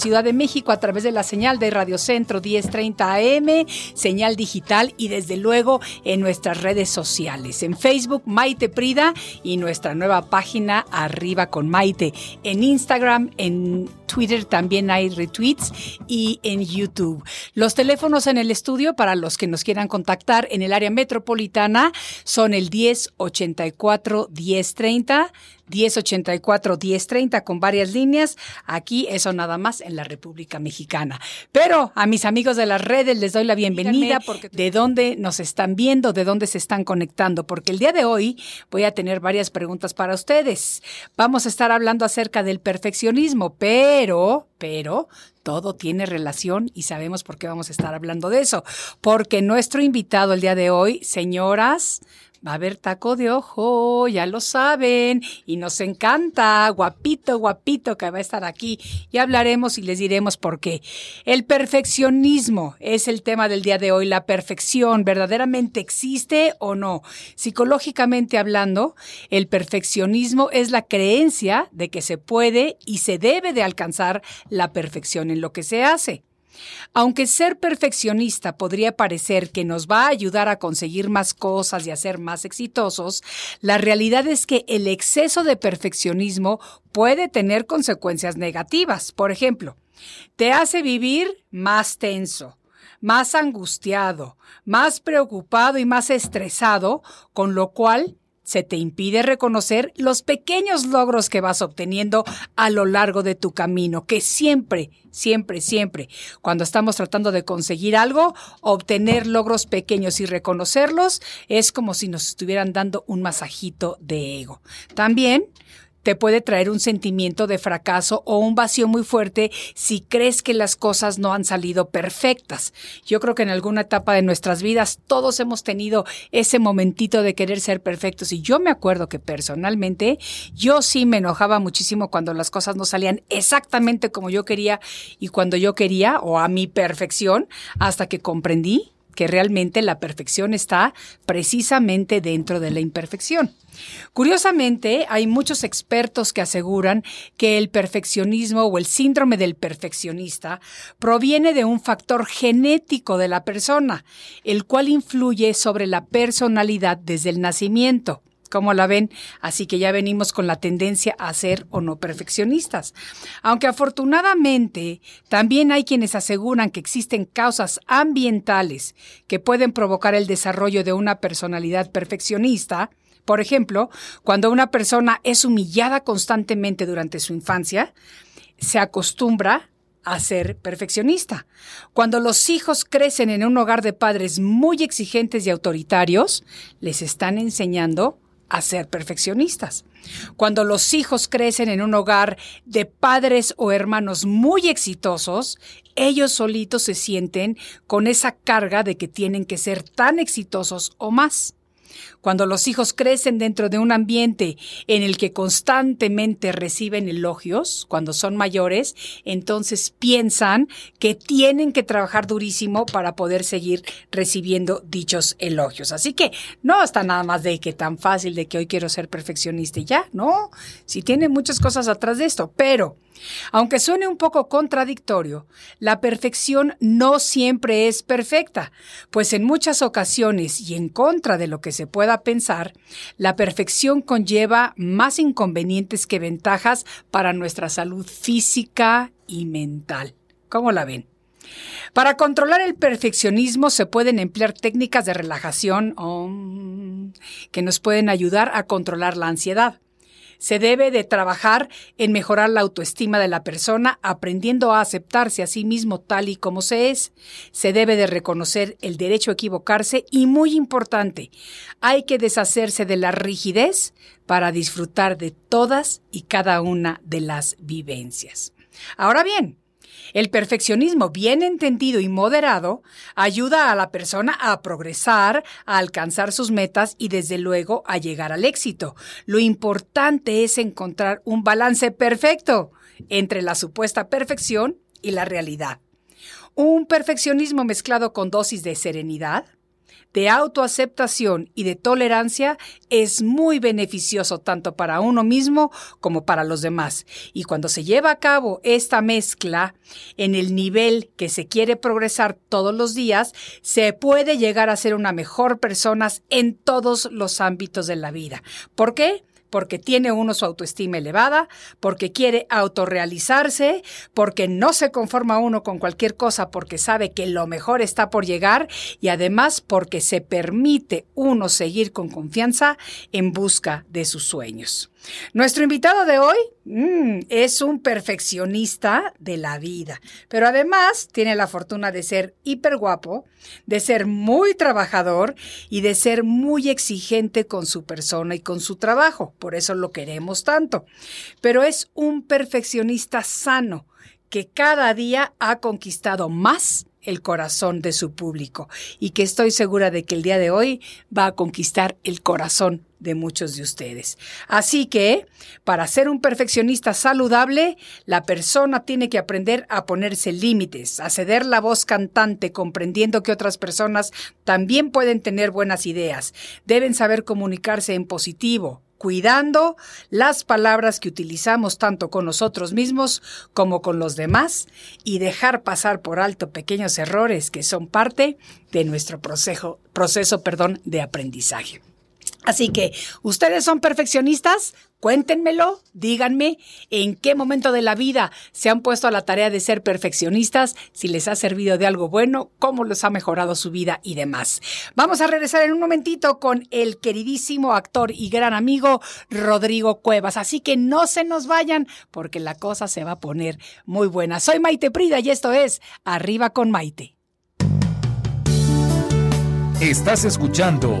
Ciudad de México a través de la señal de Radio Centro 1030 AM, señal digital y desde luego en nuestras redes sociales. En Facebook, Maite Prida y nuestra nueva página Arriba con Maite. En Instagram, en Twitter también hay retweets y en YouTube. Los teléfonos en el estudio para los que nos quieran contactar en el área metropolitana son el 1084 1030 1084-1030 con varias líneas. Aquí eso nada más en la República Mexicana. Pero a mis amigos de las redes les doy la bienvenida porque de dónde nos están viendo, de dónde se están conectando, porque el día de hoy voy a tener varias preguntas para ustedes. Vamos a estar hablando acerca del perfeccionismo, pero, pero todo tiene relación y sabemos por qué vamos a estar hablando de eso. Porque nuestro invitado el día de hoy, señoras, Va a haber taco de ojo, ya lo saben, y nos encanta, guapito, guapito que va a estar aquí. Y hablaremos y les diremos por qué. El perfeccionismo es el tema del día de hoy. La perfección, ¿verdaderamente existe o no? Psicológicamente hablando, el perfeccionismo es la creencia de que se puede y se debe de alcanzar la perfección en lo que se hace. Aunque ser perfeccionista podría parecer que nos va a ayudar a conseguir más cosas y a ser más exitosos, la realidad es que el exceso de perfeccionismo puede tener consecuencias negativas. Por ejemplo, te hace vivir más tenso, más angustiado, más preocupado y más estresado, con lo cual se te impide reconocer los pequeños logros que vas obteniendo a lo largo de tu camino, que siempre, siempre, siempre, cuando estamos tratando de conseguir algo, obtener logros pequeños y reconocerlos es como si nos estuvieran dando un masajito de ego. También te puede traer un sentimiento de fracaso o un vacío muy fuerte si crees que las cosas no han salido perfectas. Yo creo que en alguna etapa de nuestras vidas todos hemos tenido ese momentito de querer ser perfectos y yo me acuerdo que personalmente yo sí me enojaba muchísimo cuando las cosas no salían exactamente como yo quería y cuando yo quería o a mi perfección hasta que comprendí que realmente la perfección está precisamente dentro de la imperfección. Curiosamente, hay muchos expertos que aseguran que el perfeccionismo o el síndrome del perfeccionista proviene de un factor genético de la persona, el cual influye sobre la personalidad desde el nacimiento. ¿Cómo la ven? Así que ya venimos con la tendencia a ser o no perfeccionistas. Aunque afortunadamente también hay quienes aseguran que existen causas ambientales que pueden provocar el desarrollo de una personalidad perfeccionista, por ejemplo, cuando una persona es humillada constantemente durante su infancia, se acostumbra a ser perfeccionista. Cuando los hijos crecen en un hogar de padres muy exigentes y autoritarios, les están enseñando a ser perfeccionistas. Cuando los hijos crecen en un hogar de padres o hermanos muy exitosos, ellos solitos se sienten con esa carga de que tienen que ser tan exitosos o más. Cuando los hijos crecen dentro de un ambiente en el que constantemente reciben elogios, cuando son mayores, entonces piensan que tienen que trabajar durísimo para poder seguir recibiendo dichos elogios. Así que no está nada más de que tan fácil de que hoy quiero ser perfeccionista y ya, no. Si tiene muchas cosas atrás de esto, pero aunque suene un poco contradictorio, la perfección no siempre es perfecta, pues en muchas ocasiones y en contra de lo que se pueda pensar, la perfección conlleva más inconvenientes que ventajas para nuestra salud física y mental. ¿Cómo la ven? Para controlar el perfeccionismo se pueden emplear técnicas de relajación que nos pueden ayudar a controlar la ansiedad. Se debe de trabajar en mejorar la autoestima de la persona, aprendiendo a aceptarse a sí mismo tal y como se es. Se debe de reconocer el derecho a equivocarse y, muy importante, hay que deshacerse de la rigidez para disfrutar de todas y cada una de las vivencias. Ahora bien, el perfeccionismo bien entendido y moderado ayuda a la persona a progresar, a alcanzar sus metas y desde luego a llegar al éxito. Lo importante es encontrar un balance perfecto entre la supuesta perfección y la realidad. Un perfeccionismo mezclado con dosis de serenidad, de autoaceptación y de tolerancia es muy beneficioso tanto para uno mismo como para los demás. Y cuando se lleva a cabo esta mezcla en el nivel que se quiere progresar todos los días, se puede llegar a ser una mejor persona en todos los ámbitos de la vida. ¿Por qué? Porque tiene uno su autoestima elevada, porque quiere autorrealizarse, porque no se conforma uno con cualquier cosa porque sabe que lo mejor está por llegar y además porque se permite uno seguir con confianza en busca de sus sueños. Nuestro invitado de hoy mm, es un perfeccionista de la vida, pero además tiene la fortuna de ser hiper guapo, de ser muy trabajador y de ser muy exigente con su persona y con su trabajo. Por eso lo queremos tanto. Pero es un perfeccionista sano que cada día ha conquistado más el corazón de su público y que estoy segura de que el día de hoy va a conquistar el corazón de muchos de ustedes. Así que, para ser un perfeccionista saludable, la persona tiene que aprender a ponerse límites, a ceder la voz cantante, comprendiendo que otras personas también pueden tener buenas ideas. Deben saber comunicarse en positivo, cuidando las palabras que utilizamos tanto con nosotros mismos como con los demás y dejar pasar por alto pequeños errores que son parte de nuestro proceso, proceso perdón, de aprendizaje. Así que, ¿ustedes son perfeccionistas? Cuéntenmelo, díganme en qué momento de la vida se han puesto a la tarea de ser perfeccionistas, si les ha servido de algo bueno, cómo les ha mejorado su vida y demás. Vamos a regresar en un momentito con el queridísimo actor y gran amigo Rodrigo Cuevas, así que no se nos vayan porque la cosa se va a poner muy buena. Soy Maite Prida y esto es Arriba con Maite. Estás escuchando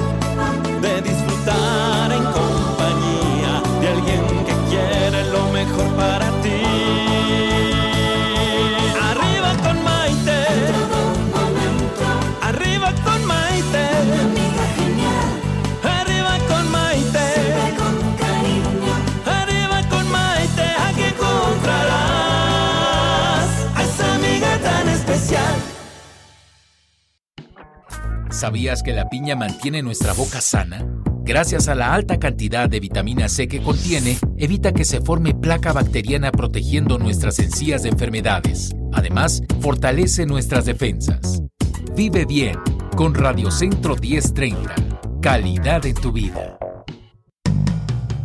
¿Sabías que la piña mantiene nuestra boca sana? Gracias a la alta cantidad de vitamina C que contiene, evita que se forme placa bacteriana protegiendo nuestras encías de enfermedades. Además, fortalece nuestras defensas. Vive bien con Radiocentro 1030. Calidad en tu vida.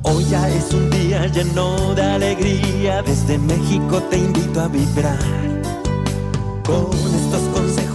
Hoy ya es un día lleno de alegría, desde México te invito a vibrar. Con estos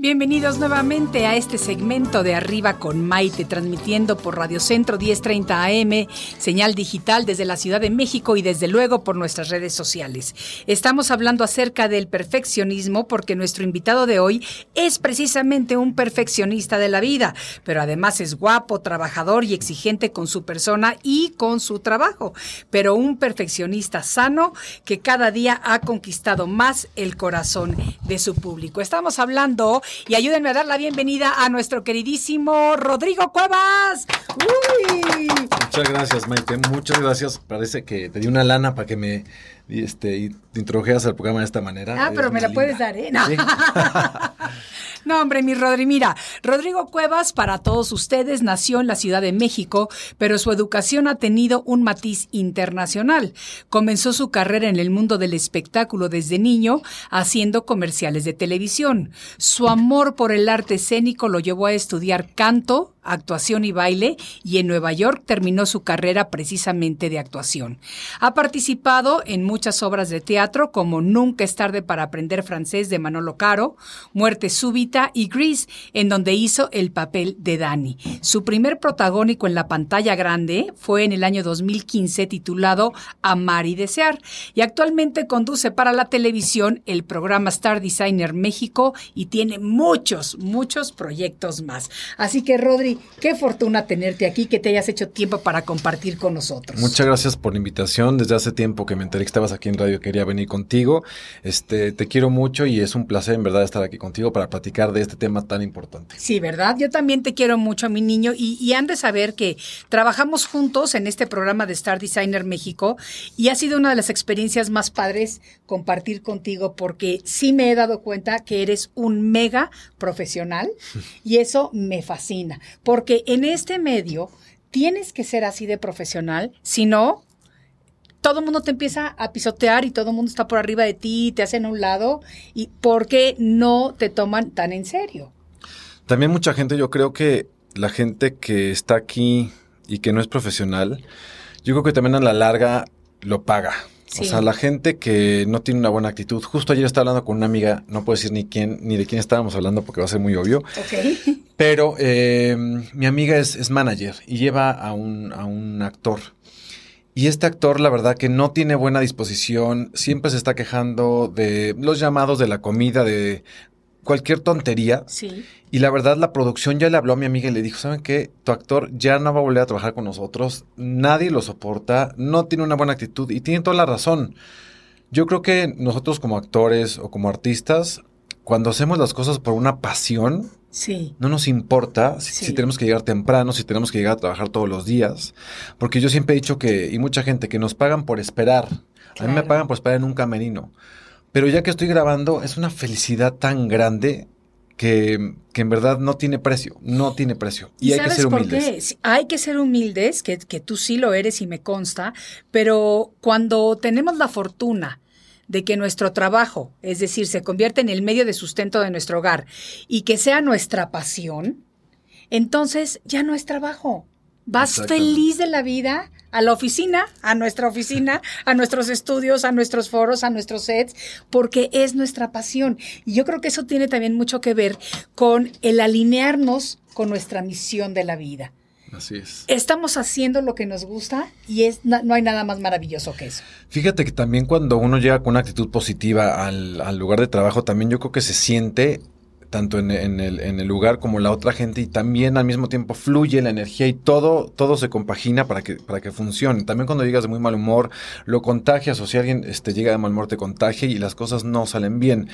Bienvenidos nuevamente a este segmento de Arriba con Maite, transmitiendo por Radio Centro 1030 AM, señal digital desde la Ciudad de México y desde luego por nuestras redes sociales. Estamos hablando acerca del perfeccionismo porque nuestro invitado de hoy es precisamente un perfeccionista de la vida, pero además es guapo, trabajador y exigente con su persona y con su trabajo, pero un perfeccionista sano que cada día ha conquistado más el corazón de su público. Estamos hablando Y ayúdenme a dar la bienvenida a nuestro queridísimo Rodrigo Cuevas. Uy. Muchas gracias, Maite. Muchas gracias. Parece que te di una lana para que me este, introdujeras al programa de esta manera. Ah, pero me la puedes dar, ¿eh? No. No, hombre, mi Rodri, mira, Rodrigo Cuevas, para todos ustedes, nació en la Ciudad de México, pero su educación ha tenido un matiz internacional. Comenzó su carrera en el mundo del espectáculo desde niño, haciendo comerciales de televisión. Su amor por el arte escénico lo llevó a estudiar canto, actuación y baile, y en Nueva York terminó su carrera precisamente de actuación. Ha participado en muchas obras de teatro como Nunca es tarde para aprender francés de Manolo Caro, Muerte súbita y Grease, en donde hizo el papel de Danny. Su primer protagónico en la pantalla grande fue en el año 2015 titulado Amar y Desear, y actualmente conduce para la televisión el programa Star Designer México y tiene muchos, muchos proyectos más. Así que Rodri, qué fortuna tenerte aquí, que te hayas hecho tiempo para compartir con nosotros. Muchas gracias por la invitación. Desde hace tiempo que me enteré que estabas aquí en radio, quería venir contigo. Este, te quiero mucho y es un placer en verdad estar aquí contigo para platicar de este tema tan importante. Sí, ¿verdad? Yo también te quiero mucho, mi niño, y, y han de saber que trabajamos juntos en este programa de Star Designer México y ha sido una de las experiencias más padres compartir contigo porque sí me he dado cuenta que eres un mega profesional y eso me fascina porque en este medio tienes que ser así de profesional, si no, todo el mundo te empieza a pisotear y todo el mundo está por arriba de ti, te hacen a un lado, y ¿por qué no te toman tan en serio? También mucha gente, yo creo que la gente que está aquí y que no es profesional, yo creo que también a la larga lo paga. O sea, la gente que no tiene una buena actitud. Justo ayer estaba hablando con una amiga, no puedo decir ni quién, ni de quién estábamos hablando porque va a ser muy obvio. Pero eh, mi amiga es, es, manager y lleva a un, a un actor. Y este actor, la verdad, que no tiene buena disposición, siempre se está quejando de los llamados de la comida, de cualquier tontería. Sí. Y la verdad, la producción ya le habló a mi amiga y le dijo, ¿saben qué? Tu actor ya no va a volver a trabajar con nosotros, nadie lo soporta, no tiene una buena actitud y tiene toda la razón. Yo creo que nosotros como actores o como artistas, cuando hacemos las cosas por una pasión, sí. no nos importa si, Sí. si tenemos que llegar temprano, si tenemos que llegar a trabajar todos los días, porque yo siempre he dicho que, y mucha gente, que nos pagan por esperar. A mí me pagan por esperar en un camerino. Pero ya que estoy grabando, es una felicidad tan grande que, que en verdad no tiene precio, no tiene precio. Y, hay que ser por humildes. qué? Sí, Hay que ser humildes, que, que tú sí lo eres y me consta, pero cuando tenemos la fortuna de que nuestro trabajo, es decir, se convierte en el medio de sustento de nuestro hogar y que sea nuestra pasión, entonces ya no es trabajo. Vas feliz de la vida a la oficina, a nuestra oficina, a nuestros estudios, a nuestros foros, a nuestros sets, porque es nuestra pasión. Y yo creo que eso tiene también mucho que ver con el alinearnos con nuestra misión de la vida. Así es. Estamos haciendo lo que nos gusta y es, na- no hay nada más maravilloso que eso. Fíjate que también cuando uno llega con una actitud positiva al, al lugar de trabajo, también yo creo que se siente tanto en, en el, en el lugar como la otra gente y también al mismo tiempo fluye la energía y todo, todo se compagina para que, para que funcione. También cuando llegas de muy mal humor, lo contagias o si alguien este, llega de mal humor te contagia y las cosas no salen bien.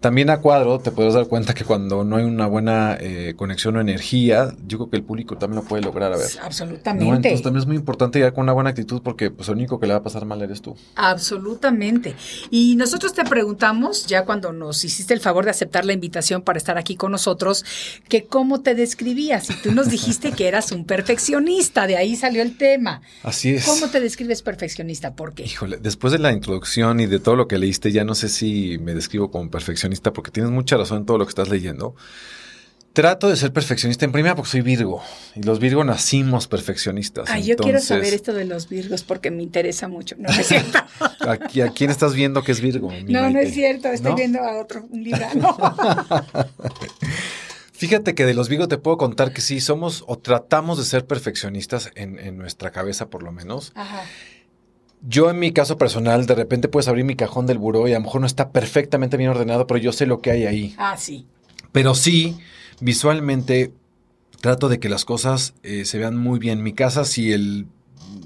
También a cuadro te puedes dar cuenta que cuando no hay una buena eh, conexión o energía, yo creo que el público también lo puede lograr a ver. ¿no? Absolutamente. Entonces también es muy importante llegar con una buena actitud porque pues, lo único que le va a pasar mal eres tú. Absolutamente. Y nosotros te preguntamos, ya cuando nos hiciste el favor de aceptar la invitación para estar aquí con nosotros, que cómo te describías. Y tú nos dijiste que eras un perfeccionista, de ahí salió el tema. Así es. ¿Cómo te describes perfeccionista? ¿Por qué? Híjole, después de la introducción y de todo lo que leíste, ya no sé si me describo como perfeccionista porque tienes mucha razón en todo lo que estás leyendo. Trato de ser perfeccionista en primera porque soy Virgo y los Virgo nacimos perfeccionistas. Ay, yo quiero saber esto de los virgos porque me interesa mucho. No, no es cierto. ¿A, a quién estás viendo que es Virgo? No, no es cierto. Estoy ¿No? viendo a otro, un librano. Fíjate que de los Virgo te puedo contar que sí, somos o tratamos de ser perfeccionistas en, en nuestra cabeza por lo menos. Ajá. Yo en mi caso personal, de repente puedes abrir mi cajón del buró y a lo mejor no está perfectamente bien ordenado, pero yo sé lo que hay ahí. Ah, sí. Pero sí, visualmente trato de que las cosas eh, se vean muy bien. En mi casa, si el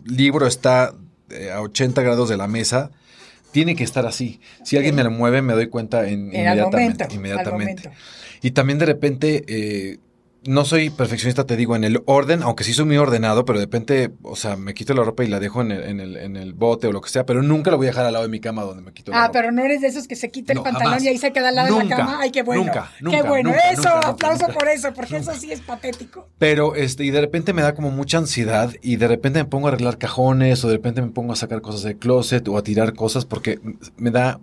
libro está eh, a 80 grados de la mesa, tiene que estar así. Si alguien me lo mueve, me doy cuenta inmediatamente. inmediatamente. Y también de repente, eh, no soy perfeccionista, te digo, en el orden, aunque sí soy muy ordenado, pero de repente, o sea, me quito la ropa y la dejo en el, en el, en el bote o lo que sea, pero nunca lo voy a dejar al lado de mi cama donde me quito la ah, ropa. Ah, pero no eres de esos que se quita el pantalón y ahí se queda al lado de la cama. Ay, qué bueno. Nunca, nunca. Qué bueno. Nunca, eso, aplauso por eso, porque eso sí es patético. Pero, este, y de repente me da como mucha ansiedad y de repente me pongo a arreglar cajones o de repente me pongo a sacar cosas del closet o a tirar cosas porque me da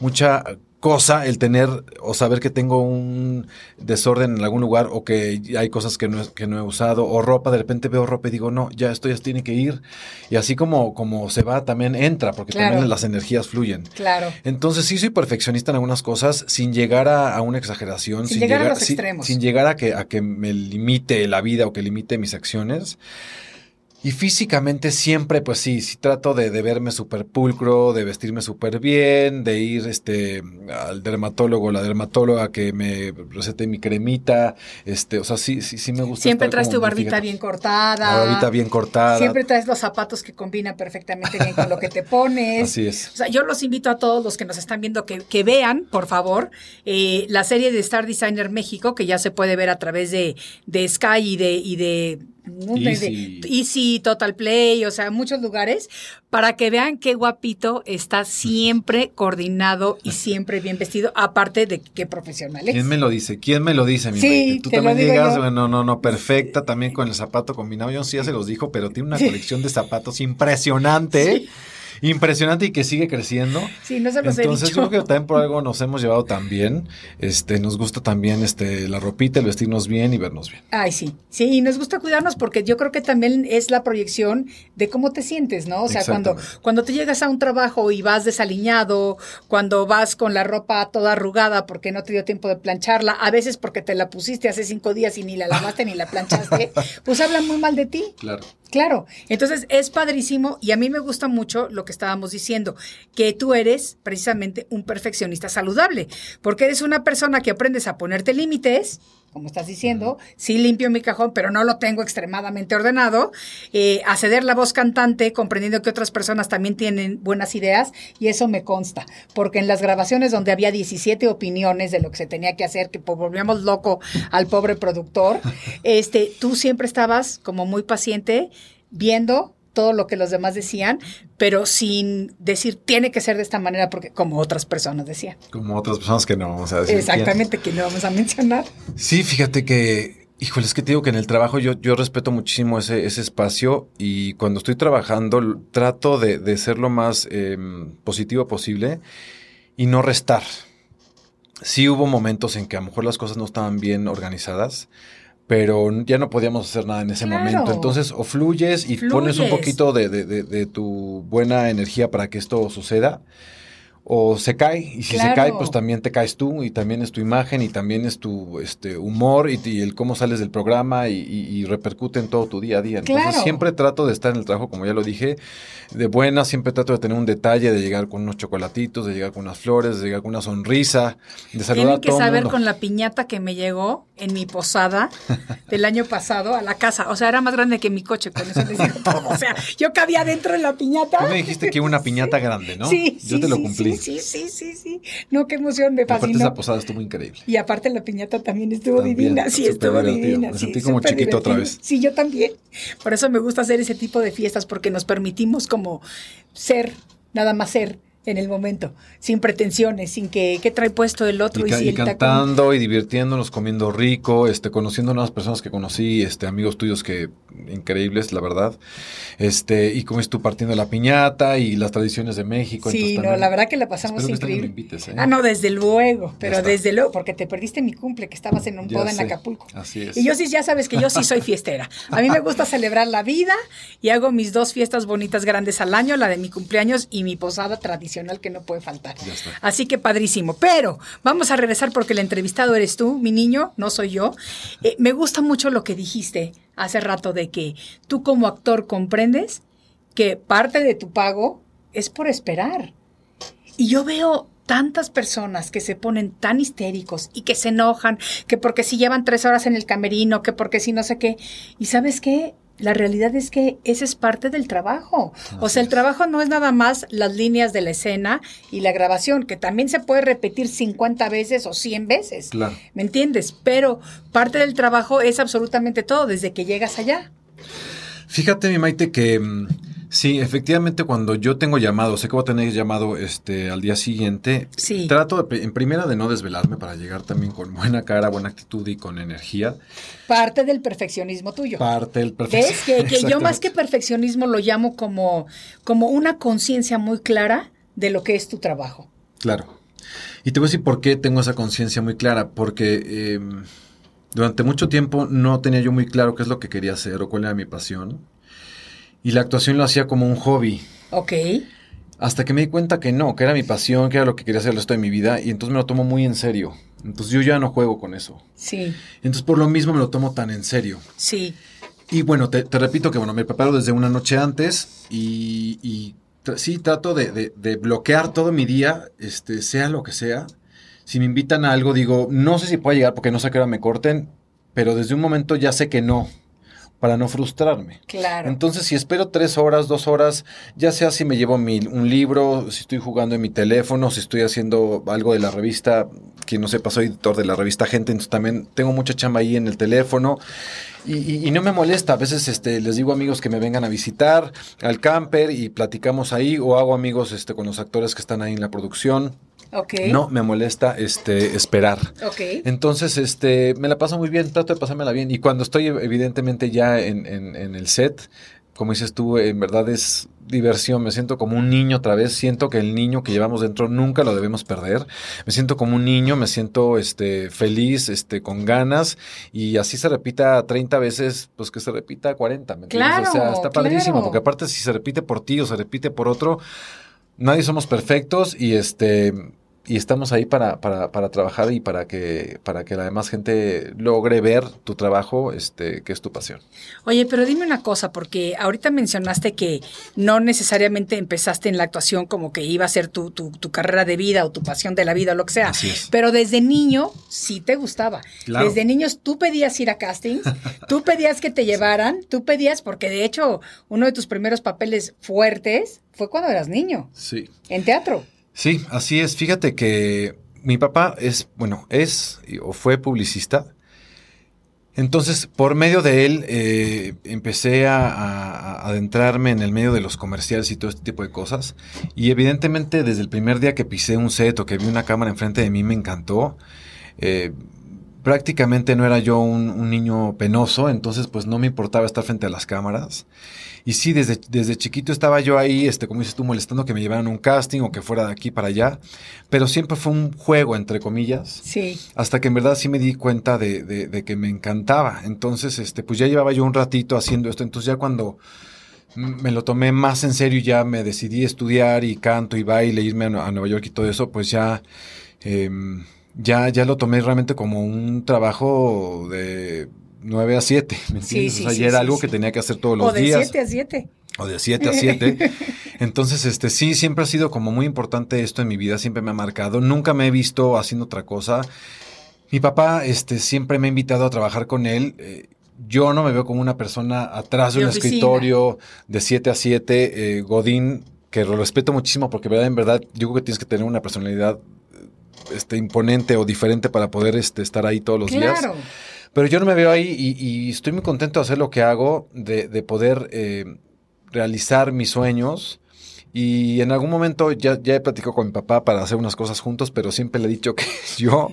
mucha cosa el tener o saber que tengo un desorden en algún lugar o que hay cosas que no, que no he usado o ropa, de repente veo ropa y digo, no, ya esto ya tiene que ir. Y así como, como se va, también entra, porque también las energías fluyen. Claro. Entonces sí soy perfeccionista en algunas cosas sin llegar a, una exageración, sin, llegar, a los extremos. Sin llegar a que, a que me limite la vida o que limite mis acciones. Y físicamente siempre, pues sí, sí trato de, verme súper pulcro, de vestirme súper bien, de ir este al dermatólogo, la dermatóloga que me recete mi cremita, este, o sea, sí, sí, sí me gusta. Siempre traes tu barbita bien cortada. La barbita bien cortada. Siempre traes los zapatos que combinan perfectamente bien con lo que te pones. Así es. O sea, yo los invito a todos los que nos están viendo que, que vean, por favor, eh, la serie de Star Designer México, que ya se puede ver a través de, de Sky y de, y de Easy. Total Play, o sea, muchos lugares, para que vean qué guapito está siempre coordinado y siempre bien vestido, aparte de qué profesional es. ¿Quién me lo dice? ¿Quién me lo dice, mi sí, Tú también llegas, bueno, no, no, perfecta, también con el zapato combinado. Yo sí ya se los dijo, pero tiene una colección de zapatos impresionante impresionante y que sigue creciendo. Sí, no se los Entonces, he yo creo que también por algo nos hemos llevado tan bien. Este, nos gusta también este, la ropita, el vestirnos bien y vernos bien. Ay, sí. Sí, y nos gusta cuidarnos porque yo creo que también es la proyección de cómo te sientes, ¿no? O sea, cuando, cuando te llegas a un trabajo y vas desaliñado, cuando vas con la ropa toda arrugada porque no te dio tiempo de plancharla, a veces porque te la pusiste hace cinco días y ni la lavaste ni la planchaste, pues hablan muy mal de ti. Claro. Claro, entonces es padrísimo y a mí me gusta mucho lo que estábamos diciendo, que tú eres precisamente un perfeccionista saludable, porque eres una persona que aprendes a ponerte límites, como estás diciendo, sí limpio mi cajón, pero no lo tengo extremadamente ordenado, eh, a ceder la voz cantante, comprendiendo que otras personas también tienen buenas ideas, y eso me consta, porque en las grabaciones donde había 17 opiniones de lo que se tenía que hacer, que volvíamos loco al pobre productor, este, tú siempre estabas como muy paciente, viendo todo lo que los demás decían, pero sin decir tiene que ser de esta manera, porque como otras personas decían. Como otras personas que no vamos a decir. Exactamente, que no vamos a mencionar. Sí, fíjate que, híjole, es que te digo que en el trabajo yo, yo respeto muchísimo ese, ese espacio y cuando estoy trabajando trato de, ser lo más em, positivo posible y no restar. Sí hubo momentos en que a lo mejor las cosas no estaban bien organizadas, pero ya no podíamos hacer nada en ese momento. Entonces, o fluyes y pones un poquito de, de, de, tu buena energía para que esto suceda, o se cae, y si se cae, pues también te caes tú, y también es tu imagen, y también es tu este, humor, y, el cómo sales del programa, y, repercute en todo tu día a día. Entonces siempre trato de estar en el trabajo, como ya lo dije, de buena, siempre trato de tener un detalle, de llegar con unos chocolatitos, de llegar con unas flores, de llegar con una sonrisa, de saludar Tienen que saber con la piñata que me llegó en mi posada del año pasado a la casa, o sea, era más grande que mi coche, con eso les digo todo, o sea, yo cabía dentro de la piñata. Tú me dijiste que una piñata grande, ¿no? Sí, Yo te lo cumplí. Sí, sí, sí, sí. No, qué emoción, me fascinó. Aparte esa posada estuvo increíble. Y aparte la piñata también estuvo divina. Sí, estuvo divina. Me sentí como chiquito otra vez. Sí, yo también. Por eso me gusta hacer ese tipo de fiestas, porque nos permitimos como ser, nada más ser en el momento, sin pretensiones, sin que qué trae puesto el otro y, y, cantando y divirtiéndonos, comiendo rico, este, conociendo nuevas personas que conocí, este, amigos tuyos que increíbles, la verdad, este, y como es tú partiendo la piñata y las tradiciones de México. Sí, no, la verdad que la pasamos este increíble. ¿eh? Ah, no, desde luego, pero desde luego, porque te perdiste mi cumple que estabas en un boda en Acapulco. Así es. Y yo sí, ya sabes que yo sí soy fiestera. A mí me gusta celebrar la vida y hago mis dos fiestas bonitas grandes al año, la de mi cumpleaños y mi posada tradicional que no puede faltar. Así que padrísimo. Pero vamos a regresar porque el entrevistado eres tú, mi niño, no soy yo. Eh, me gusta mucho lo que dijiste hace rato de que tú como actor comprendes que parte de tu pago es por esperar. Y yo veo tantas personas que se ponen tan histéricos y que se enojan, que porque si llevan tres horas en el camerino, que porque si no sé qué. ¿Y sabes qué? La realidad es que ese es parte del trabajo. o sea, el trabajo no es nada más las líneas de la escena y la grabación, que también se puede repetir 50 veces o 100 veces. Claro. ¿Me entiendes? Pero parte del trabajo es absolutamente todo, desde que llegas allá. Fíjate, mi Maite, que mm, Sí, efectivamente, cuando yo tengo llamado, sé que voy a tener llamado este al día siguiente, sí. trato de, en primera de no desvelarme para llegar también con buena cara, buena actitud y con energía. Parte del perfeccionismo tuyo. Parte del perfeccionismo. ¿Ves? Que, que yo más que perfeccionismo lo llamo como, como una conciencia muy clara de lo que es tu trabajo. Claro. Y te voy a decir por qué tengo esa conciencia muy clara, porque eh, durante mucho tiempo no tenía yo muy claro qué es lo que quería hacer o cuál era mi pasión. Y la actuación lo hacía como un hobby. Ok. Hasta que me di cuenta que no, que era mi pasión, que era lo que quería hacer el resto de mi vida, y entonces me lo tomo muy en serio. Entonces yo ya no juego con eso. Sí. Entonces por lo mismo me lo tomo tan en serio. Sí. Y bueno, te, repito que bueno, me preparo desde una noche antes y, sí trato de, de, bloquear todo mi día, este, sea lo que sea. Si me invitan a algo, digo, no sé si puedo llegar porque no sé qué hora me corten, pero desde un momento ya sé que no, para no frustrarme. Claro. Entonces, si espero tres horas, dos horas, ya sea si me llevo mi, un libro, si estoy jugando en mi teléfono, si estoy haciendo algo de la revista, quien no sepa, soy editor de la revista Gente, entonces también tengo mucha chamba ahí en el teléfono. Y, no me molesta, a veces este, les digo amigos que me vengan a visitar al camper y platicamos ahí, o hago amigos este, con los actores que están ahí en la producción. No me molesta este esperar. Entonces, este, me la paso muy bien, trato de pasármela bien. Y cuando estoy, evidentemente, ya en, en, el set, como dices tú, en verdad es diversión, me siento como un niño otra vez, siento que el niño que llevamos dentro nunca lo debemos perder, me siento como un niño, me siento este feliz, este con ganas. Y así se repita 30 veces, pues que se repita 40, ¿me entiendes? Claro, o sea, está padrísimo, porque aparte si se repite por ti o se repite por otro, nadie somos perfectos. Y este y estamos ahí para, para, para, trabajar y para que, para que la demás gente logre ver tu trabajo, este, que es tu pasión. Oye, pero dime una cosa, porque ahorita mencionaste que no necesariamente empezaste en la actuación como que iba a ser tu, tu, tu carrera de vida o tu pasión de la vida o lo que sea. Pero desde niño sí te gustaba. Desde niños tú pedías ir a castings, tú pedías que te llevaran, tú pedías, porque de hecho uno de tus primeros papeles fuertes fue cuando eras niño. Sí. En teatro. Sí, así es. Fíjate que mi papá es, bueno, es o fue publicista. Entonces, por medio de él, eh, empecé a, adentrarme en el medio de los comerciales y todo este tipo de cosas. Y evidentemente, desde el primer día que pisé un set o que vi una cámara enfrente de mí, me encantó. Eh, prácticamente no era yo un, un, niño penoso, entonces pues no me importaba estar frente a las cámaras. Y sí, desde, desde chiquito estaba yo ahí, este, como dices tú, molestando que me llevaran un casting o que fuera de aquí para allá. Pero siempre fue un juego, entre comillas. Sí. Hasta que en verdad sí me di cuenta de, de, que me encantaba. Entonces, este, pues ya llevaba yo un ratito haciendo esto. Entonces ya cuando me lo tomé más en serio y ya me decidí estudiar y canto y baile, irme a, Nueva York y todo eso, pues ya, em, ya, ya lo tomé realmente como un trabajo de 9 a 7, ¿me entiendes? o sea, era algo que tenía que hacer todos los días. O de 7 a 7. O de 7 a 7. Entonces, este, sí, siempre ha sido como muy importante esto en mi vida, siempre me ha marcado. Nunca me he visto haciendo otra cosa. Mi papá, este, siempre me ha invitado a trabajar con él. Eh, yo no me veo como una persona atrás de, un escritorio de 7 a 7. Eh, Godín, que lo respeto muchísimo porque verdad, en verdad, yo creo que tienes que tener una personalidad este, imponente o diferente para poder este, estar ahí todos los días. Claro. Pero yo no me veo ahí y, estoy muy contento de hacer lo que hago, de, de poder eh, realizar mis sueños. Y en algún momento ya, ya he platicado con mi papá para hacer unas cosas juntos, pero siempre le he dicho que yo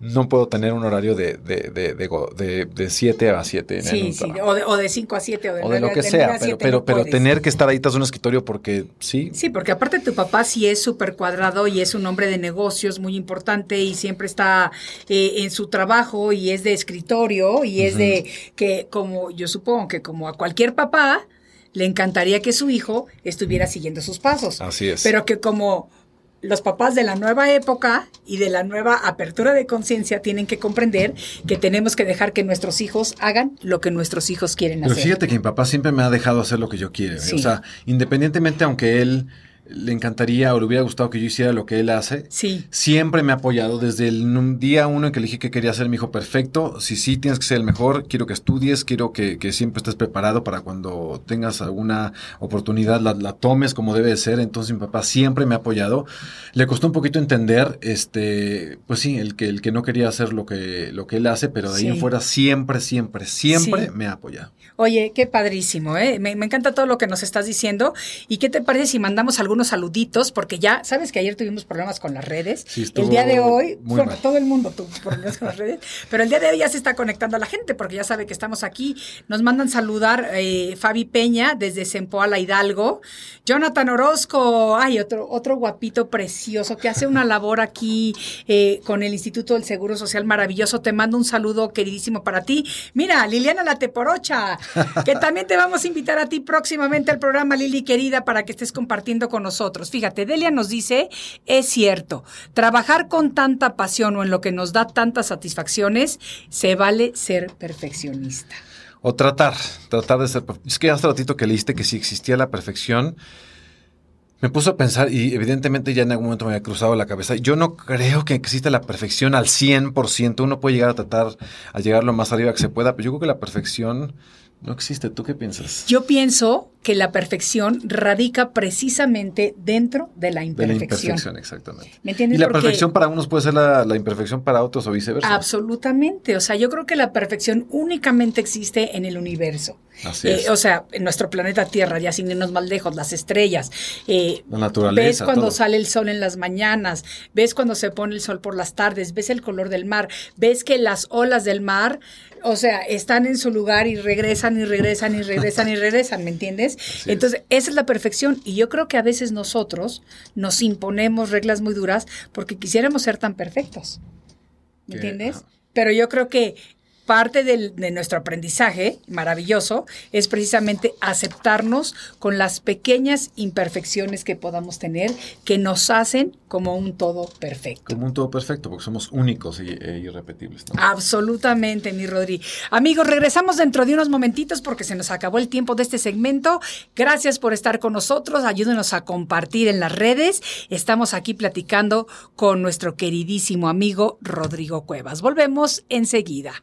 no puedo tener un horario de 7 de, de, de, siete a 7. Sí, sí, o de 5 a 7 o de, o de lo que sea, pero, pero, pero tener que estar ahí tras un escritorio porque sí. Sí, porque aparte tu papá sí es súper cuadrado y es un hombre de negocios muy importante y siempre está eh, en su trabajo y es de escritorio y es de que como yo supongo que como a cualquier papá le encantaría que su hijo estuviera siguiendo sus pasos. Así es. Pero que como los papás de la nueva época y de la nueva apertura de conciencia tienen que comprender que tenemos que dejar que nuestros hijos hagan lo que nuestros hijos quieren hacer. Pero fíjate que mi papá siempre me ha dejado hacer lo que yo quiero. ¿eh? O sea, independientemente, aunque él le encantaría o le hubiera gustado que yo hiciera lo que él hace. Sí. Siempre me ha apoyado desde el día uno en que le dije que quería ser mi hijo perfecto. Si sí tienes que ser el mejor, quiero que estudies, quiero que, siempre estés preparado para cuando tengas alguna oportunidad la, tomes como debe de ser. Entonces mi papá siempre me ha apoyado. Le costó un poquito entender, este, pues sí, el que, el que no quería hacer lo que, lo que él hace, pero de ahí en fuera siempre, siempre, siempre me ha apoyado. Oye, qué padrísimo, ¿eh? Me, me encanta todo lo que nos estás diciendo. ¿Y qué te parece si mandamos algún unos saluditos, porque ya sabes que ayer tuvimos problemas con las redes. el día de hoy, bueno, todo el mundo tuvo problemas con las redes, pero el día de hoy ya se está conectando a la gente, porque ya sabe que estamos aquí. Nos mandan saludar eh, Fabi Peña desde Sempoala Hidalgo, Jonathan Orozco, ay, otro, otro guapito precioso que hace una labor aquí eh, con el Instituto del Seguro Social maravilloso. Te mando un saludo queridísimo para ti. Mira, Liliana La Teporocha, que también te vamos a invitar a ti próximamente al programa Lili querida para que estés compartiendo con nosotros. Fíjate, Delia nos dice, es cierto, trabajar con tanta pasión o en lo que nos da tantas satisfacciones, se vale ser perfeccionista. O tratar, tratar de ser. Es que hace ratito que leíste que si existía la perfección, me puso a pensar y evidentemente ya en algún momento me había cruzado la cabeza. Yo no creo que exista la perfección al 100%. Uno puede llegar a tratar a llegar lo más arriba que se pueda, pero yo creo que la perfección no existe. ¿Tú qué piensas? Yo pienso que la perfección radica precisamente dentro de la imperfección. De la imperfección, exactamente. ¿Me entiendes? Y la perfección para unos puede ser la, imperfección para otros o viceversa. Absolutamente. O sea, yo creo que la perfección únicamente existe en el universo. Así es. Eh, o sea, en nuestro planeta Tierra, ya sin irnos más lejos, las estrellas. Eh, la naturaleza. Ves cuando sale el sol en las mañanas, ves cuando se pone el sol por las tardes, ves el color del mar, ves que las olas del mar o sea, están en su lugar y regresan y regresan y regresan y regresan, ¿me entiendes? Entonces, esa es la perfección y yo creo que a veces nosotros nos imponemos reglas muy duras porque quisiéramos ser tan perfectos. ¿Me entiendes? Pero yo creo que parte de nuestro aprendizaje maravilloso es precisamente aceptarnos con las pequeñas imperfecciones que podamos tener que nos hacen como un todo perfecto. Como un todo perfecto, porque somos únicos e irrepetibles. Absolutamente, mi Rodri. Amigos, regresamos dentro de unos momentitos porque se nos acabó el tiempo de este segmento. Gracias por estar con nosotros. Ayúdenos a compartir en las redes. Estamos aquí platicando con nuestro queridísimo amigo Rodrigo Cuevas. Volvemos enseguida.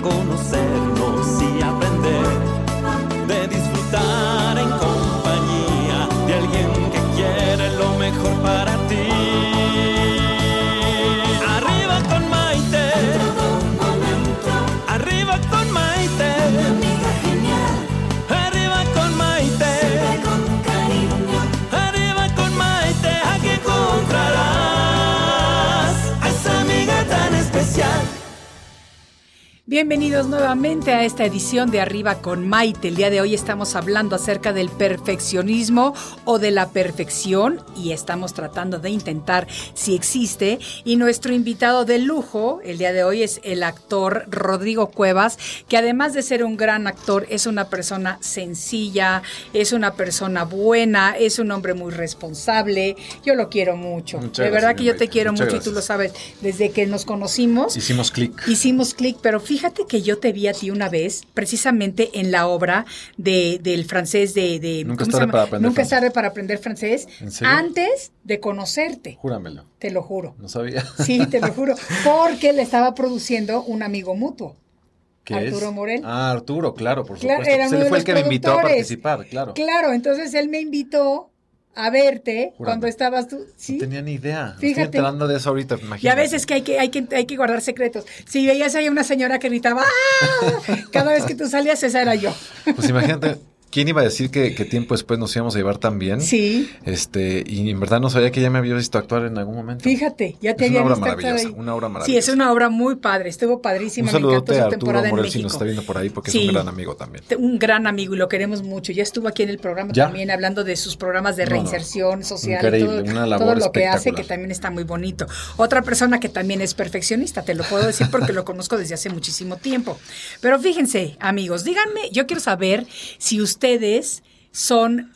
de conocer Bienvenidos nuevamente a esta edición de Arriba con Maite. El día de hoy estamos hablando acerca del perfeccionismo o de la perfección y estamos tratando de intentar si existe. Y nuestro invitado de lujo el día de hoy es el actor Rodrigo Cuevas, que además de ser un gran actor, es una persona sencilla, es una persona buena, es un hombre muy responsable. Yo lo quiero mucho. de verdad que yo te quiero mucho y tú lo sabes. Desde que nos conocimos. Hicimos clic. Hicimos clic, pero fíjate Fíjate que yo te vi a ti una vez, precisamente en la obra de, del francés de... Nunca es tarde para aprender Nunca tarde para aprender francés. Antes de conocerte. Júramelo. Te lo juro. No sabía. Sí, te lo juro. Porque le estaba produciendo un amigo mutuo. Arturo es? Morel. Ah, Arturo, claro, por supuesto. Era pues él fue el que me invitó a participar, claro. Claro, entonces él me invitó a verte cuando estabas tú. ¿sí? No tenía ni idea. Fíjate. Estoy enterando de eso ahorita, imagínate. Y a veces que hay que, hay que, hay que guardar secretos. Si veías ahí una señora que gritaba ¡Ah! cada vez que tú salías, esa era yo. Pues imagínate, ¿Quién iba a decir que, tiempo después nos íbamos a llevar tan bien? Sí. Este, y en verdad no sabía que ya me había visto actuar en algún momento. Fíjate, ya te es había una obra maravillosa, ahí. Una obra maravillosa. Sí, es una obra muy padre, estuvo padrísima, un me encantó a temporada Arturo Morel si nos está viendo por ahí porque Sí. es un gran amigo también. Un gran amigo y lo queremos mucho. Ya estuvo aquí en el programa ¿Ya? también hablando de sus programas de No, no. reinserción social Increíble, y todo, una labor todo lo que hace, que también está muy bonito. Otra persona que también es perfeccionista, te lo puedo decir porque lo conozco desde hace muchísimo tiempo. Pero fíjense, amigos, díganme, yo quiero saber si ustedes son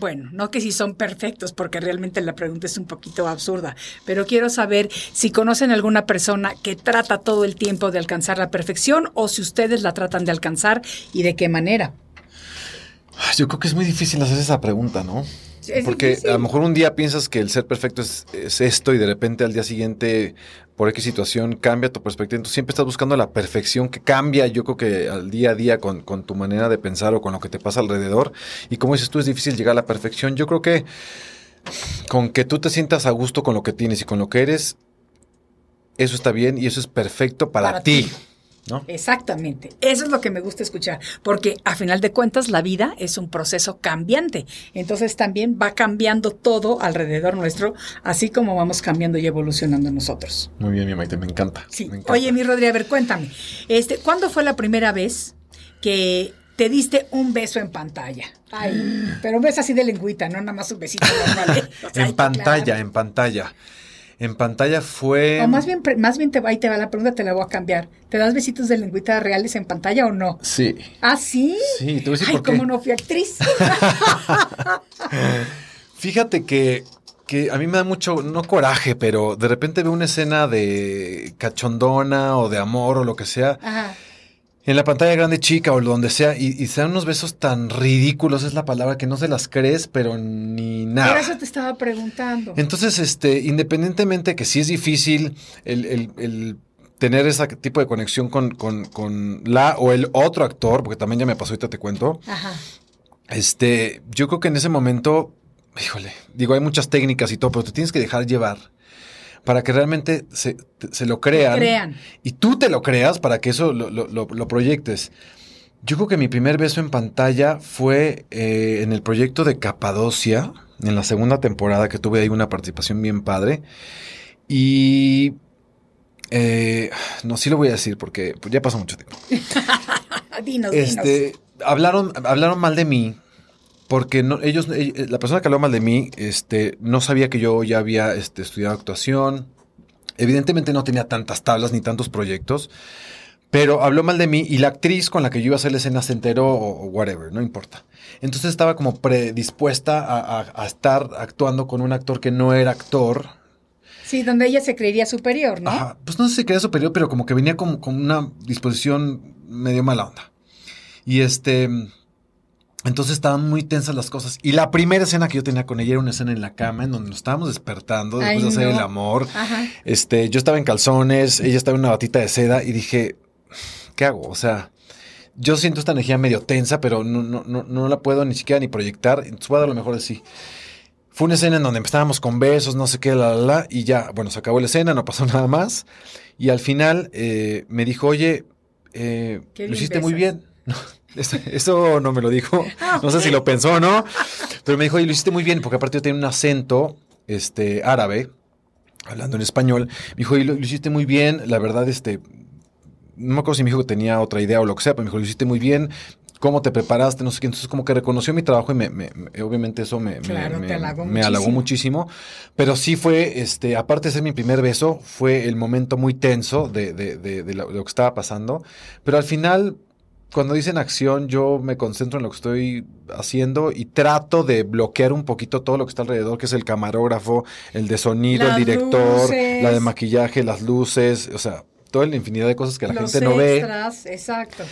bueno, no que si son perfectos, porque realmente la pregunta es un poquito absurda, pero quiero saber si conocen alguna persona que trata todo el tiempo de alcanzar la perfección o si ustedes la tratan de alcanzar y de qué manera. Yo creo que es muy difícil hacer esa pregunta, ¿no? Es Porque difícil. a lo mejor un día piensas que el ser perfecto es, es esto y de repente al día siguiente, por X situación, cambia tu perspectiva. Entonces siempre estás buscando la perfección que cambia, yo creo que al día a día con, con tu manera de pensar o con lo que te pasa alrededor. Y como dices tú, es difícil llegar a la perfección. Yo creo que con que tú te sientas a gusto con lo que tienes y con lo que eres, eso está bien y eso es perfecto para, Para ti. ti. ¿No? Exactamente, eso es lo que me gusta escuchar, porque a final de cuentas la vida es un proceso cambiante, entonces también va cambiando todo alrededor nuestro, así como vamos cambiando y evolucionando nosotros. Muy bien, mi Maite, me encanta. Sí. me encanta. Oye, mi Rodri, a ver, cuéntame. Este, ¿cuándo fue la primera vez que te diste un beso en pantalla? Ay, pero un beso así de lengüita, no nada más un besito normal. ¿eh? O sea, hay en pantalla, en pantalla. En pantalla fue. O más bien, más bien te, ahí te va la pregunta, te la voy a cambiar. ¿Te das besitos de lengüita reales en pantalla o no? Sí. ¿Ah, sí? Sí, te voy a decir Ay, por qué. cómo no fui actriz. Fíjate que, que a mí me da mucho, no coraje, pero de repente veo una escena de cachondona o de amor o lo que sea Ajá. En la pantalla grande chica o donde sea y, y se dan unos besos tan ridículos, es la palabra que no se las crees, pero ni nada. Por eso te estaba preguntando. Entonces, este, independientemente que sí es difícil el, el- el tener ese tipo de conexión con, con- con la o el otro actor, porque también ya me pasó, ahorita te cuento, Ajá. este, yo creo que en ese momento, híjole, digo, hay muchas técnicas y todo, pero te tienes que dejar llevar para que realmente se, se lo crean, crean. y tú te lo creas para que eso lo, lo- lo- lo proyectes. Yo creo que mi primer beso en pantalla fue eh, en el proyecto de Capadocia, en la segunda temporada, que tuve ahí una participación bien padre. Y... eh, no, sí lo voy a decir porque pues, ya pasó mucho tiempo. Dinos, dinos. Este, hablaron, hablaron mal de mí porque no, ellos, eh, la persona que habló mal de mí, este, no sabía que yo ya había este, estudiado actuación. Evidentemente no tenía tantas tablas ni tantos proyectos, pero habló mal de mí y la actriz con la que yo iba a hacer la escena se enteró o, o whatever, no importa. Entonces estaba como predispuesta a, a- a estar actuando con un actor que no era actor. Sí, donde ella se creería superior, ¿no? Ajá, pues no sé si quería superior, pero como que venía con, con una disposición medio mala onda. Y este. Entonces estaban muy tensas las cosas. Y la primera escena que yo tenía con ella era una escena en la cama en donde nos estábamos despertando después de hacer el amor. Ajá. Este, yo estaba en calzones, ella estaba en una batita de seda y dije, ¿qué hago? O sea, yo siento esta energía medio tensa, pero no, no, no, no la puedo ni siquiera ni proyectar. Entonces voy a dar lo mejor de sí. Fue una escena en donde empezábamos con besos, no sé qué, la, la, la, y ya, bueno, se acabó la escena, no pasó nada más. Y al final eh, me dijo, oye, eh, lo hiciste muy bien. No, eso, eso no me lo dijo. No sé si lo pensó o no. Pero me dijo, oye, lo hiciste muy bien, porque aparte yo tenía un acento este, árabe, hablando en español. Me dijo, y lo, lo hiciste muy bien, la verdad, este, no me acuerdo si me dijo que tenía otra idea o lo que sea, pero me dijo, lo hiciste muy bien, cómo te preparaste, no sé qué. Entonces, como que reconoció mi trabajo y me, me- me- obviamente eso me, Claro, me, halagó me halagó muchísimo. Pero sí fue, este, aparte de ser mi primer beso, fue el momento muy tenso de, de- de- de lo, de lo que estaba pasando. Pero al final, cuando dicen acción, yo me concentro en lo que estoy haciendo y trato de bloquear un poquito todo lo que está alrededor, que es el camarógrafo, el de sonido, Las el director, luces. la de maquillaje, las luces, o sea, toda la infinidad de cosas que la Los gente no ve. extras, exacto.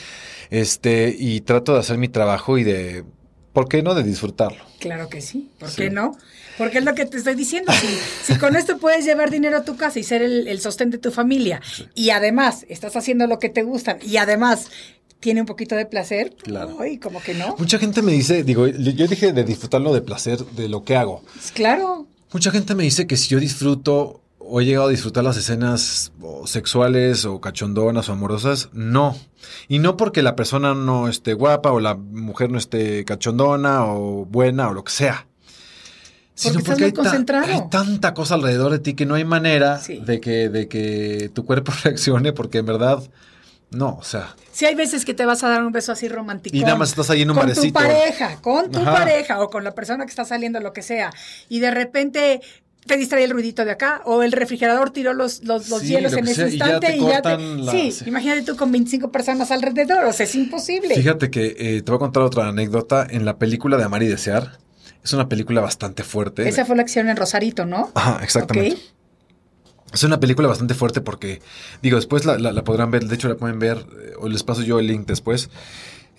Este, y trato de hacer mi trabajo y de, ¿por qué no? De disfrutarlo. Claro que sí. ¿Por Sí. qué no? Porque es lo que te estoy diciendo. Si, si con esto puedes llevar dinero a tu casa y ser el, el sostén de tu familia, y además estás haciendo lo que te gustan, y además tiene un poquito de placer, Claro. uy, como que no. Mucha gente me dice, digo, yo dije de disfrutarlo de placer de lo que hago. Pues claro. Mucha gente me dice que si yo disfruto o, he llegado a disfrutar las escenas sexuales o cachondonas o amorosas, no. Y no porque la persona no esté guapa o la mujer no esté cachondona o buena o lo que sea. Sino porque, hay, hay, tanta cosa alrededor de ti que no hay manera de, que, de que tu cuerpo reaccione porque en verdad no, o sea. Sí, hay veces que te vas a dar un beso así romántico. Y nada más estás ahí en un con tu pareja, con tu pareja o con la persona que está saliendo, lo que sea. Y de repente te distrae el ruidito de acá o el refrigerador tiró los, los, hielos en ese instante y ya te, sí, imagínate tú con 25 personas alrededor, o sea, es imposible. Fíjate que eh, te voy a contar otra anécdota. En la película de Amar y Desear, es una película bastante fuerte. Esa fue la acción en Rosarito, ¿no? Ajá, exactamente. Es una película bastante fuerte porque, digo, después la, la, podrán ver, de hecho la pueden ver, eh, o les paso yo el link después.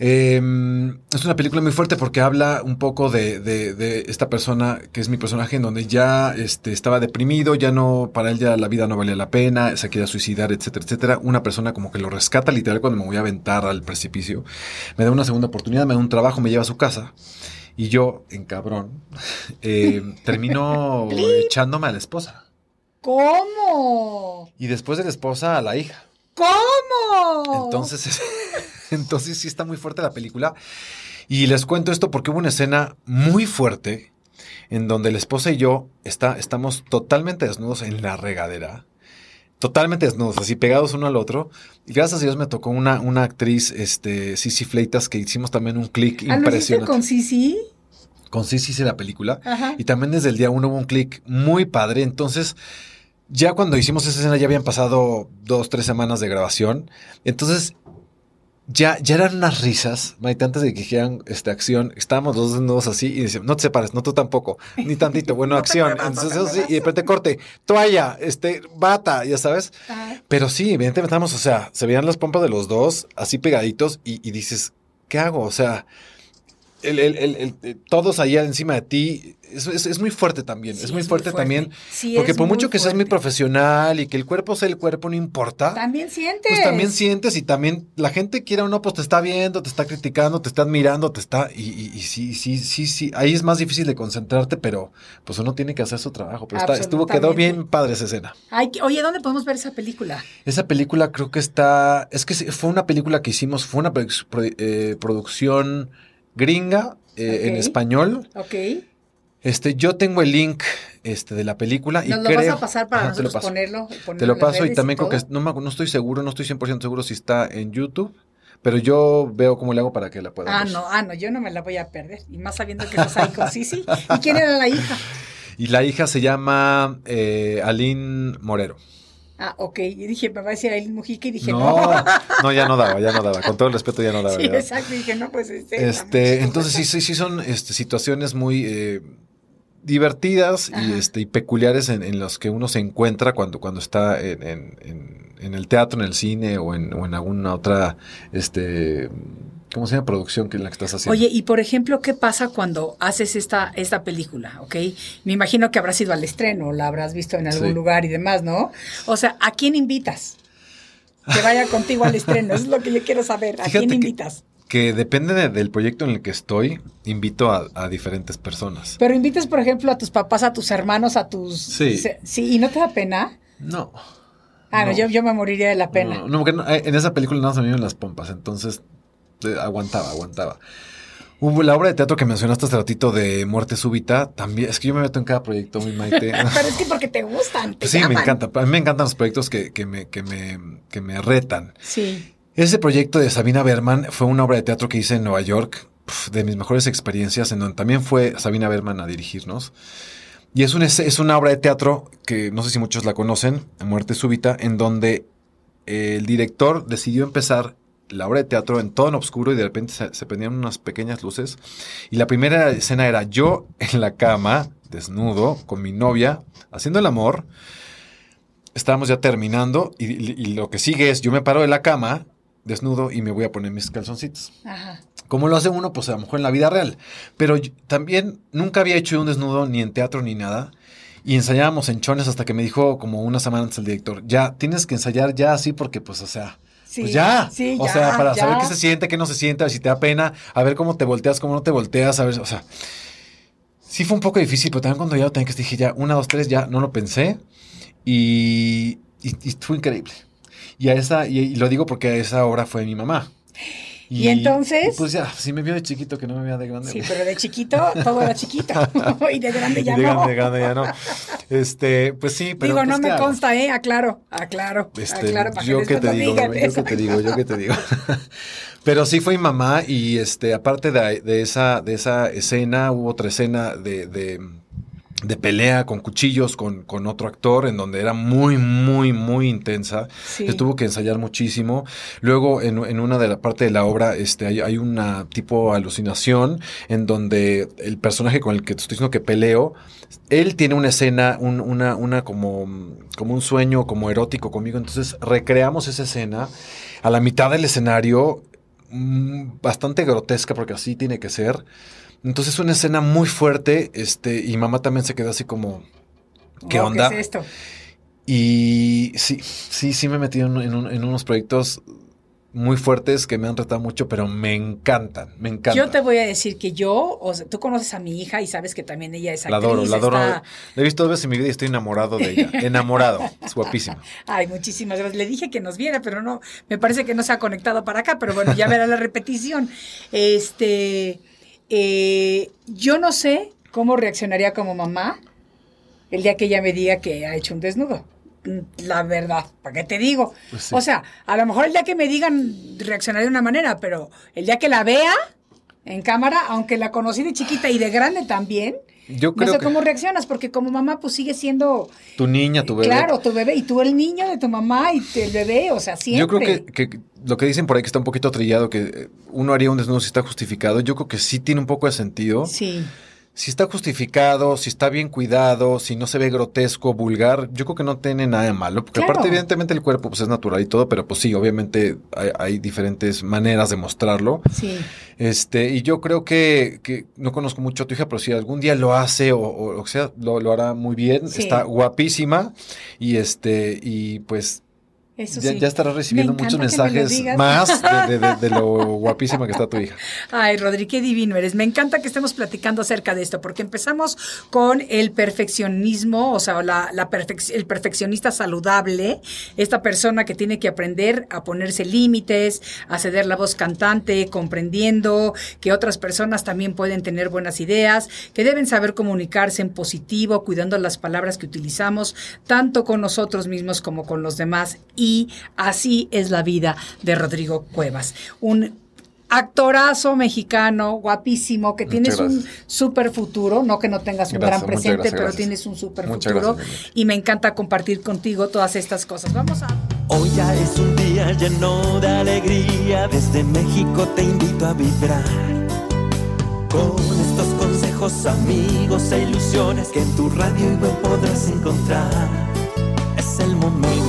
Em, es una película muy fuerte porque habla un poco de, de, esta persona que es mi personaje en donde ya este, estaba deprimido, ya no, para él ya la vida no valía la pena, se quería suicidar, etcétera, etcétera. Una persona como que lo rescata literal cuando me voy a aventar al precipicio. Me da una segunda oportunidad, me da un trabajo, me lleva a su casa. Y yo, en cabrón, eh, termino echándome a la esposa. ¿Cómo? Y después de la esposa a la hija. ¿Cómo? Entonces, entonces sí está muy fuerte la película. Y les cuento esto porque hubo una escena muy fuerte en donde la esposa y yo está, estamos totalmente desnudos en la regadera. Totalmente desnudos, así pegados uno al otro. Y gracias a Dios me tocó una, una actriz, este, Cici Fleitas, que hicimos también un clic ¿Ah, impresionante. con Cici? Con Cici hice la película. Y también desde el día uno hubo un clic muy padre. Entonces, ya cuando hicimos esa escena ya habían pasado dos, tres semanas de grabación. Entonces, ya, ya eran unas risas, Maite, antes de que dijeran esta acción, estábamos los desnudos así y decíamos, no te separes, no tú tampoco, ni tantito, bueno, acción. Entonces, sí, y de repente corte, toalla, este, bata, ya sabes. Pero sí, evidentemente estamos, o sea, se veían las pompas de los dos así pegaditos y, y dices, ¿qué hago? O sea, el, el, el, eh, todos allá encima de ti, es, es, muy fuerte también, es, muy, fuerte también, porque por mucho que seas muy profesional y que el cuerpo sea el cuerpo, no importa. También sientes. Pues también sientes y también la gente quiera o no, pues te está viendo, te está criticando, te está admirando, te está, y, y, sí, sí, sí, sí, ahí es más difícil de concentrarte, pero pues uno tiene que hacer su trabajo, pero está, estuvo, quedó bien padre esa escena. oye, ¿dónde podemos ver esa película? Esa película creo que está, es que fue una película que hicimos, fue una eh, producción gringa eh, en español. Ok. Este, yo tengo el link este, de la película y Nos lo vas a pasar para nosotros ponerlo, Te lo paso y también creo que no, no estoy seguro, no estoy 100% seguro si está en YouTube. Pero yo veo cómo le hago para que la pueda Ah, no, ah, no, yo no me la voy a perder. Y más sabiendo que estás ahí con Sisi. ¿Y quién era la hija? Y la hija se llama eh, Aline Morero. Ah, ok. Y dije, me va a decir Aileen Mujica y dije, no. No, ya no daba, ya no daba. Con todo el respeto, ya no daba. Sí, exacto. Y dije, no, pues este. este entonces, sí, sí, sí, son este, situaciones muy eh, divertidas y, este, y peculiares en, en las que uno se encuentra cuando, cuando está en, en, en el teatro, en el cine o en, o en alguna otra este, ¿Cómo se llama producción que es la que estás haciendo? Oye, y por ejemplo, ¿qué pasa cuando haces esta, esta película? ¿Ok? Me imagino que habrás ido al estreno, la habrás visto en algún lugar y demás, ¿no? O sea, ¿a quién invitas? Que vaya contigo al estreno. Eso es lo que yo quiero saber. ¿A quién invitas? Que, depende del proyecto en el que estoy, invito a, diferentes personas. Pero invitas, por ejemplo, a tus papás, a tus hermanos, a tus. Sí. Sí, ¿y no te da pena? No. Ah, no, yo, yo, me moriría de la pena. No, no porque eh, en esa película no se me las pompas, entonces aguantaba, aguantaba. Hubo la obra de teatro que mencionaste hace ratito de Muerte Súbita, también, es que yo me meto en cada proyecto, muy maite. Pero es que porque te gustan. Te sí, me encanta. A mí me encantan los proyectos que, que, me, que, me, que me retan. Sí. Ese proyecto de Sabina Berman fue una obra de teatro que hice en Nueva York, de mis mejores experiencias, en donde también fue Sabina Berman a dirigirnos. Y es, un, es una obra de teatro que no sé si muchos la conocen, Muerte Súbita, en donde el director decidió empezar la obra de teatro en todo en oscuro y de repente se, prendían unas pequeñas luces. Y la primera escena era yo en la cama, desnudo, con mi novia, haciendo el amor. Estábamos ya terminando y, lo que sigue es yo me paro de la cama, desnudo, y me voy a poner mis calzoncitos. Ajá. Como lo hace uno, pues a lo mejor en la vida real. Pero también nunca había hecho un desnudo ni en teatro ni nada. Y ensayábamos en chones hasta que me dijo como una semana antes el director, ya, tienes que ensayar ya así porque pues o sea, pues ya. o sea, para saber qué se siente, qué no se siente, a ver si te da pena, a ver cómo te volteas, cómo no te volteas, a ver, o sea. Sí fue un poco difícil, pero también cuando ya lo tenía que dije ya, una, dos, tres, ya no lo pensé. Y, y, fue increíble. Y a esa, y, lo digo porque a esa obra fue mi mamá. Y, entonces. pues ya, sí me vio de chiquito que no me veía de grande. Sí, pero de chiquito todo era chiquito. y de grande ya de no. de grande ya no. Este, pues sí, pero. Digo, no pues me consta, ¿eh? Aclaro, aclaro. Este, aclaro para yo que, te digo, yo que te digo, yo que te digo. pero sí fue mi mamá y este, aparte de, de, esa, de esa escena, hubo otra escena de, de de pelea con cuchillos con, con, otro actor en donde era muy, muy, muy intensa. Sí. tuvo que ensayar muchísimo. Luego, en, en, una de la parte de la obra, este, hay, hay, una tipo alucinación en donde el personaje con el que te estoy diciendo que peleo, él tiene una escena, un, una, una como, como un sueño como erótico conmigo. Entonces recreamos esa escena a la mitad del escenario, mm, bastante grotesca porque así tiene que ser. Entonces es una escena muy fuerte, este, y mamá también se quedó así como, ¿qué onda? ¿Qué es esto? Y sí, sí, sí me he metido en, en, unos proyectos muy fuertes que me han retado mucho, pero me encantan, me encantan. Yo te voy a decir que yo, o sea, tú conoces a mi hija y sabes que también ella es actriz. La adoro, la adoro. La he visto dos veces en mi vida y estoy enamorado de ella. enamorado. Es guapísima. Ay, muchísimas gracias. Le dije que nos viera, pero no, me parece que no se ha conectado para acá, pero bueno, ya verá la repetición. Este, eh, yo no sé cómo reaccionaría como mamá el día que ella me diga que ha hecho un desnudo. La verdad, ¿para qué te digo? Pues o sea, a lo mejor el día que me digan reaccionaría de una manera, pero el día que la vea en cámara, aunque la conocí de chiquita y de grande también, yo creo no sé cómo reaccionas, porque como mamá, pues sigue siendo. Tu niña, tu bebé. Claro, tu bebé. Y tú el niño de tu mamá y el bebé, o sea, siempre. Yo creo que, lo que dicen por ahí que está un poquito trillado, que uno haría un desnudo si está justificado, yo creo que sí tiene un poco de sentido. Sí si está justificado, si está bien cuidado, si no se ve grotesco, vulgar, yo creo que no tiene nada de malo. Porque aparte, evidentemente, el cuerpo pues, es natural y todo, pero pues sí, obviamente hay, diferentes maneras de mostrarlo. Sí. Este, y yo creo que, que, no conozco mucho a tu hija, pero si algún día lo hace o, o, sea, lo, lo, hará muy bien. Está guapísima. Y este, y pues ya, estarás recibiendo muchos mensajes más de, lo guapísima que está tu hija. Ay, Rodri, qué divino eres. Me encanta que estemos platicando acerca de esto, porque empezamos con el perfeccionismo, o sea, la, el perfeccionista saludable, esta persona que tiene que aprender a ponerse límites, a ceder la voz cantante, comprendiendo que otras personas también pueden tener buenas ideas, que deben saber comunicarse en positivo, cuidando las palabras que utilizamos, tanto con nosotros mismos como con los demás. Y y así es la vida de Rodrigo Cuevas. Un actorazo mexicano, guapísimo, que tienes un super futuro, no que no tengas un gran presente, pero tienes un super futuro y me encanta compartir contigo todas estas cosas. Vamos a... Hoy ya es un día lleno de alegría, desde México te invito a vibrar. Con estos consejos, amigos e ilusiones que en tu radio igual podrás encontrar. Es el momento